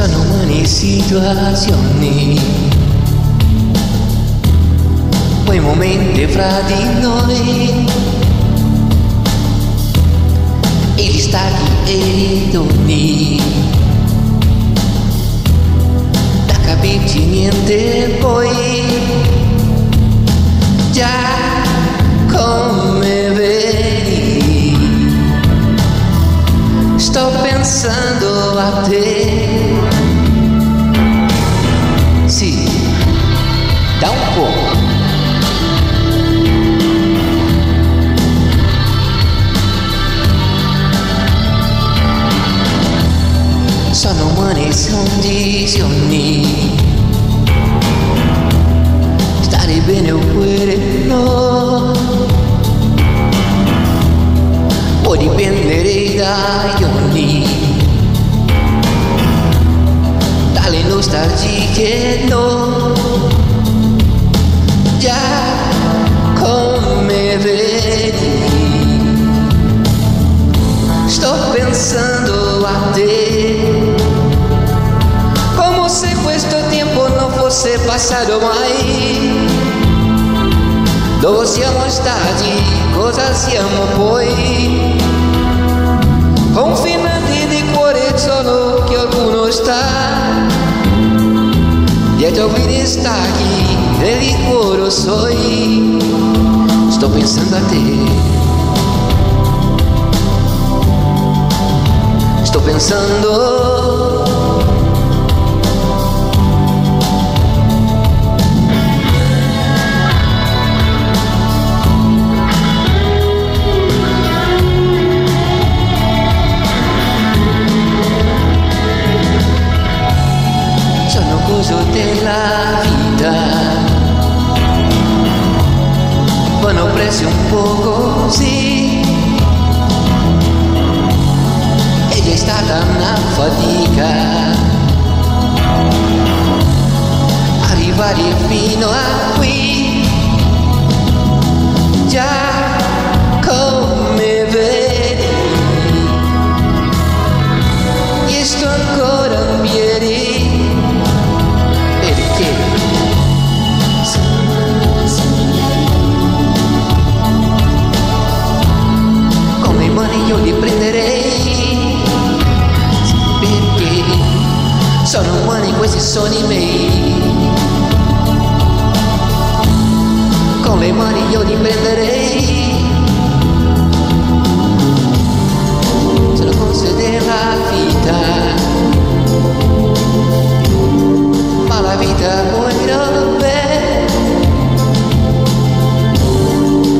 quelle situazioni, quei momenti fra di noi, gli stati e i doni, da capirci niente poi, già come vedi, sto pensando a te. Da un po'. Sono umane condizioni Stare bene oppure no Può dipendere dai giorni Dalle nostalgiche no fosse passato mai Dove siamo stati, cosa siamo poi Confinati di cuore solo che qualcuno sta Dietro quei distacchi del cuore soi Sto pensando a te. Sto pensando Prese un po' così. Ed è stata una fatica. Arrivare fino a sono i miei. Con le mani io li prenderei sono cose della vita. Ma la vita muoirebbe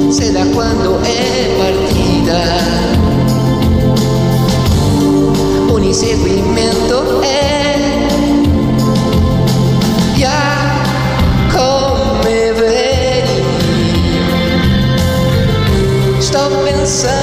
se da quando è partita un inseguimento vedi